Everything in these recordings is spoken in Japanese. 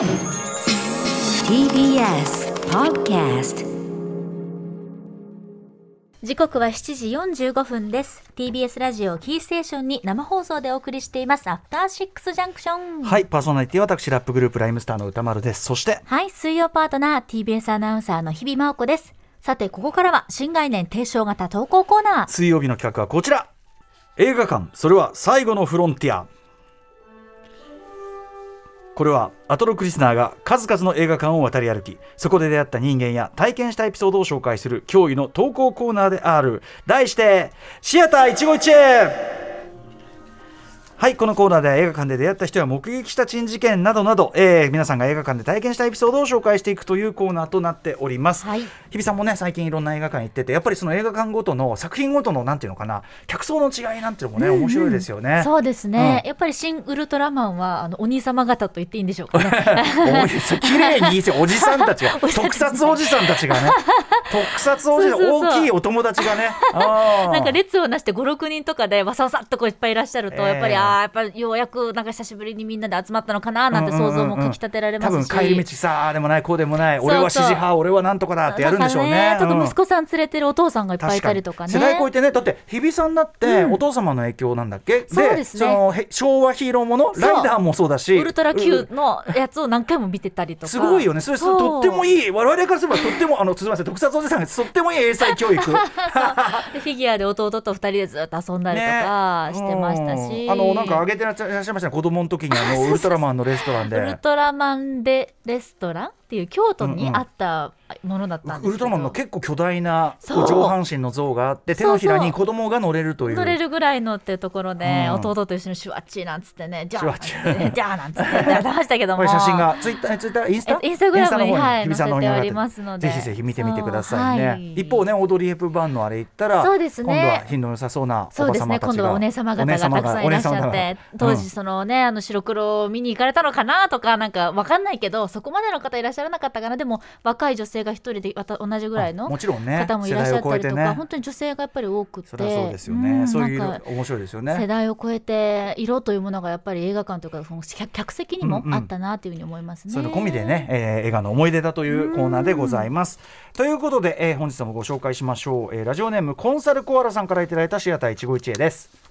TBS Podcast 時刻は7時45分です。TBS ラジオキーステーションに生放送でお送りしています。アフターシックスジャンクションはいパーソナリティは私ラップグループライムスターの歌丸です。そしてはい水曜パートナー TBS アナウンサーの日々真央子です。さてここからは新概念提唱型投稿コーナー。水曜日の企画はこちら。映画館それは最後のフロンティアこれはアトロクリスナーが数々の映画館を渡り歩きそこで出会った人間や体験したエピソードを紹介する驚異の投稿コーナーである。題してシアター一期一会。はいこのコーナーでは映画館で出会った人や目撃した珍事件などなど、えー皆さんが映画館で体験したエピソードを紹介していくというコーナーとなっております、はい。日比さんもね最近いろんな映画館行っててやっぱりその映画館ごとの作品ごとのなんていうのかな客層の違いなんていうのもね、面白いですよね。そうですね、うん。やっぱり新ウルトラマンはあのお兄様方と言っていいんでしょうかね。綺麗に言いせおじさんたちが 特撮おじさんたちがね特撮おじさん大きいお友達がね。なんか列をなして56人とかでわさわさっとこういっぱいいらっしゃると、ええやっぱりあーやっぱりようやくなんか久しぶりにみんなで集まったのかななんて想像もかきたてられますし、多分帰り道さあでもないこうでもない俺は支持派俺はなんとかだってやるんでしょうね。うん。とか息子さん連れてるお父さんがいっぱいいたりとかね。世代超えてねだって日比さんだってお父様の影響なんだっけ、そうですね。そのへ昭和ヒーローものライダーもそうだし。ウルトラう Q のやつを何回も見てたりとか。すごいよね。それとってもいい。我々からすればとってもあのすみません特撮おじさんがとってもいい英才教育。で フィギュアで弟と二人でずっと遊んだりとかしてましたし、うん。あのなんか上げてらっしゃいましたね。子供の時にあの ウルトラマンのレストランで。ウルトラマンでレストラン？っていう京都にあったものだったんですけど、ウルトラマンの結構巨大な上半身の像があって手のひらに子供が乗れるという。乗れるぐらいのっていうところで、うん。弟と一緒にシュワッチーなんつってねじゃあじゃあなんつってやってましたけども。これ写真がツイッターツイッターインスタ？えインスタグラムにはい載せておりますので。ぜひぜひ見てみてくださいね、はい。一方ねオードリー・ヘップバーンのあれ言ったらそうですね。今度は品の良さそうなそうですね。今度はお姉様方がたくさんいらっしゃって当時そのねあの白黒を見に行かれたのかなとかなんかわかんないけどそこまでの方いらっしゃらなかったかな。でも若い女性が一人で同じぐらいの方もいらっしゃったりとか、世代を超えてね。本当に女性がやっぱり多くて。そうですよね、んそういう面白いですよ世ね代を超えて色というものがやっぱり映画館というかその客客席にもうんうん。あったなというふうに思いますね。そういうの込みでね、えー映画の思い出だというコーナーでございます。ということで、えー本日もご紹介しましょう、えーラジオネームコンサルコアラさんからいただいたシアター一期一会です。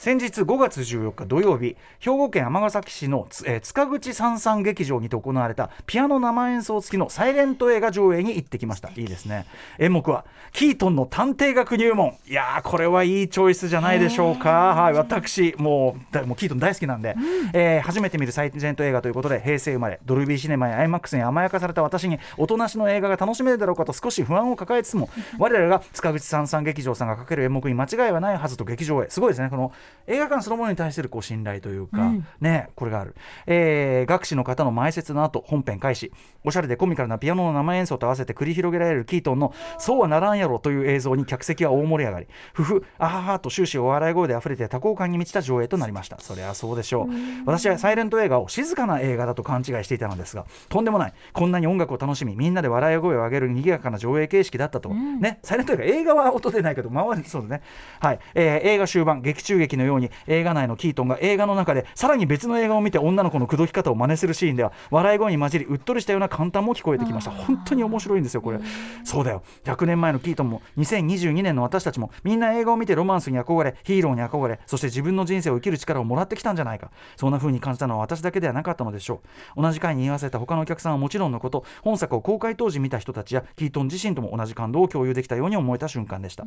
先日5月14日土曜日兵庫県尼崎市のつ、えー塚口三三劇場にて行われたピアノ生演奏付きのサイレント映画上映に行ってきました。いいですね。演目はキートンの探偵学入門。いやーこれはいいチョイスじゃないでしょうか。はい私もうだもうキートン大好きなんで、えー初めて見るサイレント映画ということで平成生まれドルビーシネマや IMAX に甘やかされた私におとなしの映画が楽しめるだろうかと少し不安を抱えつつも我らが塚口三三劇場さんがかける演目に間違いはないはずと劇場へ。すごいですねこの映画館そのものに対するこう信頼というか、うん。ねこれがある、えー学士の方の前説の後本編開始。おしゃれでコミカルなピアノの生演奏と合わせて繰り広げられるキートンのそうはならんやろという映像に客席は大盛り上がり。ふふあははと終始お笑い声で溢れて多幸感に満ちた上映となりました。そりゃそうでしょう。私はサイレント映画を静かな映画だと勘違いしていたのですがとんでもない。こんなに音楽を楽しみみんなで笑い声を上げる賑やかな上映形式だったと。は、ね。サイレント映画映画は音出ないけど周りそうね。はい、えー映画終盤劇中劇のように映画内のキートンが映画の中でさらに別の映画を見て女の子の口説き方を真似するシーンでは笑い声に混じりうっとりしたような簡単も聞こえてきました。本当に面白いんですよこれ。そうだよ。100年前のキートンも2022年の私たちもみんな映画を見てロマンスに憧れヒーローに憧れそして自分の人生を生きる力をもらってきたんじゃないか。そんな風に感じたのは私だけではなかったのでしょう。同じ回に言わせた他のお客さんはもちろんのこと本作を公開当時見た人たちやキートン自身とも同じ感動を共有できたように思えた瞬間でした、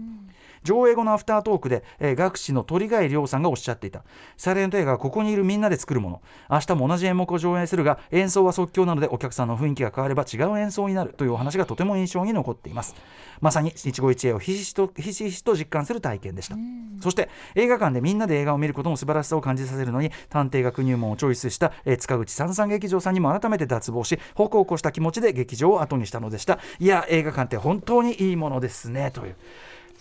上映後のアフタートークで、えー学士の鳥貝亮さんがおっしゃっていた。サイレント映画はここにいるみんなで作るもの。明日も同じ演目を上映するが演奏は即興なのでお客さんの雰囲気が変われば違う演奏になるというお話がとても印象に残っています。まさに一期一会をひしひしとひしひしと実感する体験でした。そして映画館でみんなで映画を見ることの素晴らしさを感じさせるのに探偵学入門をチョイスした、えー塚口三三劇場さんにも改めて脱帽しホクホクした気持ちで劇場を後にしたのでした。いや映画館って本当にいいものですねという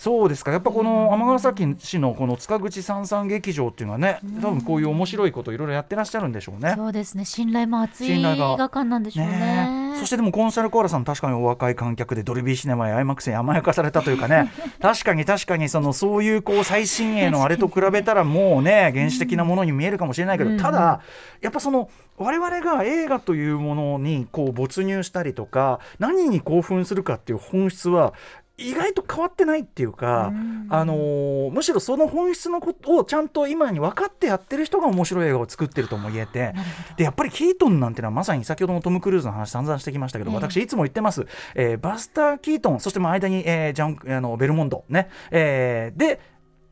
そうですか。やっぱこの尼崎市のこの塚口三三劇場っていうのはね多分こういう面白いこといろいろやってらっしゃるんでしょうね。そうですね。信頼も厚い映画館なんでしょうね。そしてでもコンサルコーラさん確かにお若い観客でドルビーシネマや IMAX に甘やかされたというかね。確かに確かにそのそういうこう最新鋭のあれと比べたらもうね原始的なものに見えるかもしれないけど、ただやっぱその我々が映画というものにこう没入したりとか何に興奮するかっていう本質は意外と変わってないっていうか、あのー、むしろその本質のことをちゃんと今に分かってやってる人が面白い映画を作ってるとも言えてでやっぱりキートンなんてのはまさに先ほどのトム・クルーズの話散々してきましたけど、えー、私いつも言ってます、えー、バスター・キートンそしてまあ間に、えー、ジャンあのベルモンドね、えー、で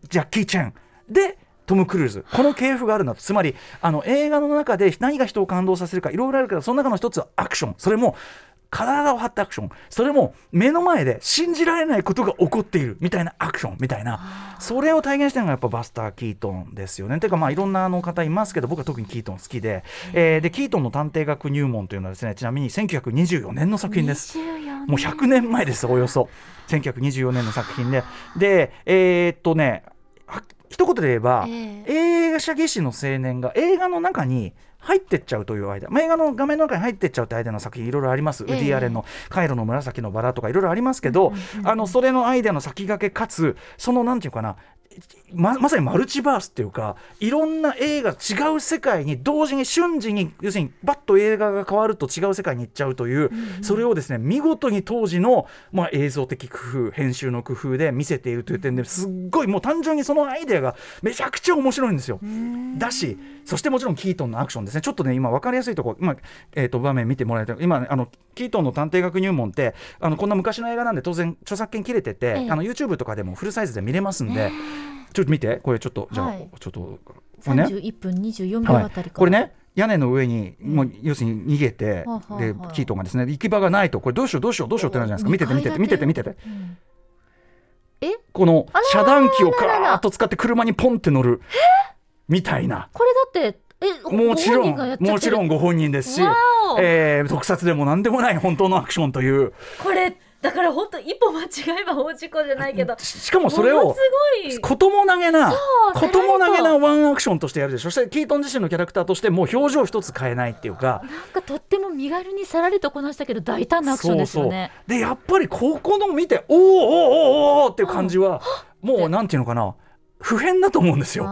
ジャッキー・チェン。でトム・クルーズ。この系譜があるんだと。つまりあの映画の中で何が人を感動させるかいろいろあるけどその中の一つはアクション。それも体を張ったアクション。それも目の前で信じられないことが起こっているみたいなアクションみたいな。それを体現してるのがやっぱバスター・キートンですよね。というかまあいろんなあの方いますけど僕は特にキートン好きで,、えー、でキートンの探偵学入門というのはですねちなみに1924年の作品です。もう100年前ですおよそ。1924年の作品で。でえー、っとね一言で言えば、えー、映画写技師の青年が映画の中に入ってっちゃうという間、まあ、映画の画面の中に入ってっちゃうという間の作品いろいろあります、えー、ウディ・アレンの「カイロの紫のバラ」とかいろいろありますけど、あのそれのアイデアの先駆けかつそのなんていうかなままさにマルチバースっていうかいろんな映画違う世界に同時に瞬時に要するにバッと映画が変わると違う世界に行っちゃうという、うんうん、それをですね見事に当時の、まあ、映像的工夫編集の工夫で見せているという点ですっごいもう単純にそのアイデアがめちゃくちゃ面白いんですよ。だしそしてもちろんキートンのアクションですね。ちょっとね今分かりやすいところ今、えー、と場面見てもらえた今、ね、あのキートンの探偵学入門ってあのこんな昔の映画なんで当然著作権切れてて、ええ、あの YouTube とかでもフルサイズで見れますんで。ちょっと見てこれちょっとじゃあ、はい、ちょっとこれね。31分24秒あたり、はい、これね屋根の上に、もう要するに逃げて、うん、でキートンがですね行き場がないとこれどうしようどうしようどうしようってなるじゃないですか。見てて見てて見てて見てて、うん、え？この遮断機をガーッと使って車にポンって乗る。みたいな。これだってえもちろんもちろんご本人ですし、えー、特撮でも何でもない本当のアクションという。これだから本当一歩間違えば大事故じゃないけどしかもそれをことも投げなことも投げなワンアクションとしてやる。でしょそしてキートン自身のキャラクターとしてもう表情一つ変えないっていうか。なんかとっても身軽にさらりとこなしたけど大胆なアクションですよね。でやっぱりここの見ておーおーおーおーっていう感じは、もうなんていうのかな普遍だと思うんですよ。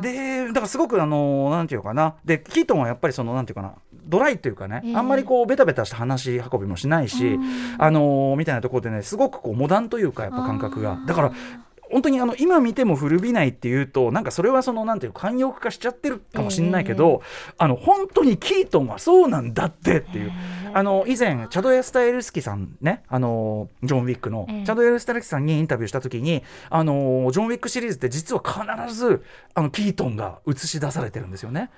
でだからすごくあのなんていうかな。でキートンはやっぱりそのなんていうかなドライっていうかね、えー、あんまりこうベタベタした話運びもしないし、あのー、みたいなところでねすごくこうモダンというかやっぱ感覚が。だから本当にあの今見ても古びないっていうとなんかそれはそのなんていう慣用句化しちゃってるかもしれないけど、えー、あの本当にキートンはそうなんだってっていう。あの以前チャド・エスタエルスキさんねあのジョン・ウィックの、チャド・エスタエルスキさんにインタビューした時にあのジョン・ウィックシリーズって実は必ずあのキートンが映し出されてるんですよね。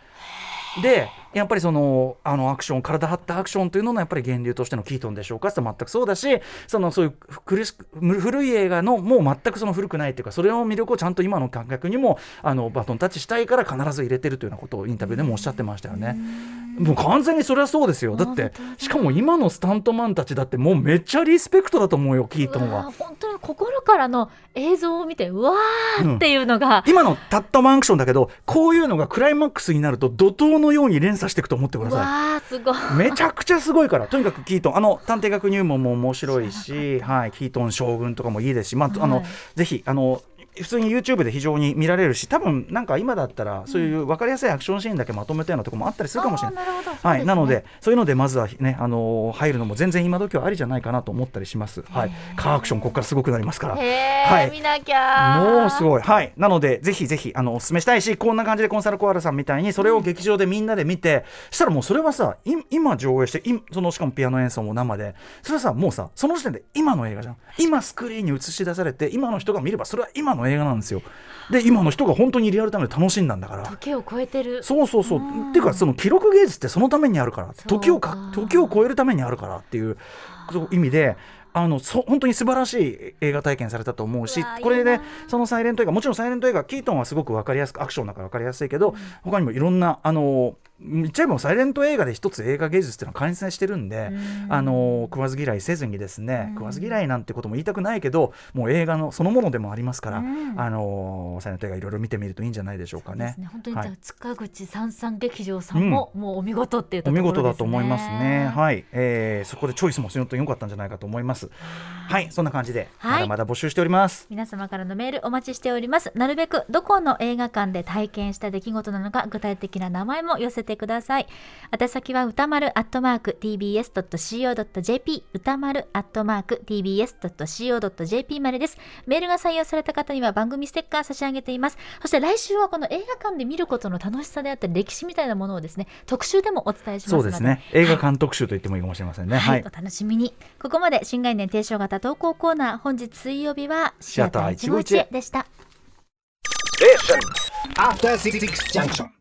でやっぱりそのあのアクション体張ったアクションというののやっぱり源流としてのキートンでしょうか？って全くそうだしそのそういう古古い映画のもう全くその古くないっていうかそれの魅力をちゃんと今の感覚にもあのバトンタッチしたいから必ず入れてるというようなことをインタビューでもおっしゃってましたよね。もう完全にそれはそうですよだってしかも今のスタントマンたちだってもうめっちゃリスペクトだと思うよキートンは。本当に心からの映像を見てうわーっていうのが、うん、今のタットマンアクションだけどこういうのがクライマックスになると怒涛のように連鎖していくと思ってください。わすごい。めちゃくちゃすごいから。とにかくキートン。あの探偵学入門も面白いし、はい、キートン将軍とかもいいですし、まあ、あの、はい、ぜひあの普通に YouTube で非常に見られるし多分なんか今だったらそういう分かりやすいアクションシーンだけまとめたようなところもあったりするかもしれない、はい、なのでそういうのでまずはねあの入るのも全然今時はありじゃないかなと思ったりします、はい、カー。アクションここからすごくなりますから。はい、見なきゃもうすごい。はい。なのでぜひぜひあのお勧めしたいしこんな感じでコンサルコアラさんみたいにそれを劇場でみんなで見て、うん、したらもうそれはさ今上映してそのしかもピアノ演奏も生でそれはさもうさその時点で今の映画じゃん。今スクリーンに映し出されて今の人が見ればそれは今の映画なんですよ。で今の人が本当にリアルタイムで楽しんだんだから。時を超えてる。そうそうそう。っていうかその記録芸術ってそのためにあるから。時をか時を超えるためにあるからっていう意味であのそ本当に素晴らしい映画体験されたと思うしこれでそのサイレント映画もちろんサイレント映画キートンはすごく分かりやすくアクションだから分かりやすいけど、うん、他にもいろんなあの言っちゃえばサイレント映画で一つ映画芸術っていうのは完成してるんで、あの食わず嫌いせずにですね、食わず嫌いなんてことも言いたくないけどもう映画のそのものでもありますから、あのサイレント映画いろいろ見てみるといいんじゃないでしょうかね。ね。本当に、はい、塚口三三劇場さんも、もうお見事っていうところ、ね、お見事だと思いますね。はい、えー、そこでチョイスも本当に良かったんじゃないかと思います。はい。そんな感じで、はい、まだまだ募集しております。皆様からのメールお待ちしております。なるべくどこの映画館で体験した出来事なのか具体的な名前も寄せてください。宛先は歌丸アットマーク tbs.co.jp 歌丸アットマーク tbs.co.jp までです。メールが採用された方には番組ステッカー差し上げています。そして来週はこの映画館で見ることの楽しさであったり歴史みたいなものをですね特集でもお伝えしますそうですね。映画館特集と言ってもいいかもしれませんね、はい、はい、お楽しみに。ここまで新概念提唱型投稿コーナー。本日水曜日はシアター151でした。After 66 junction.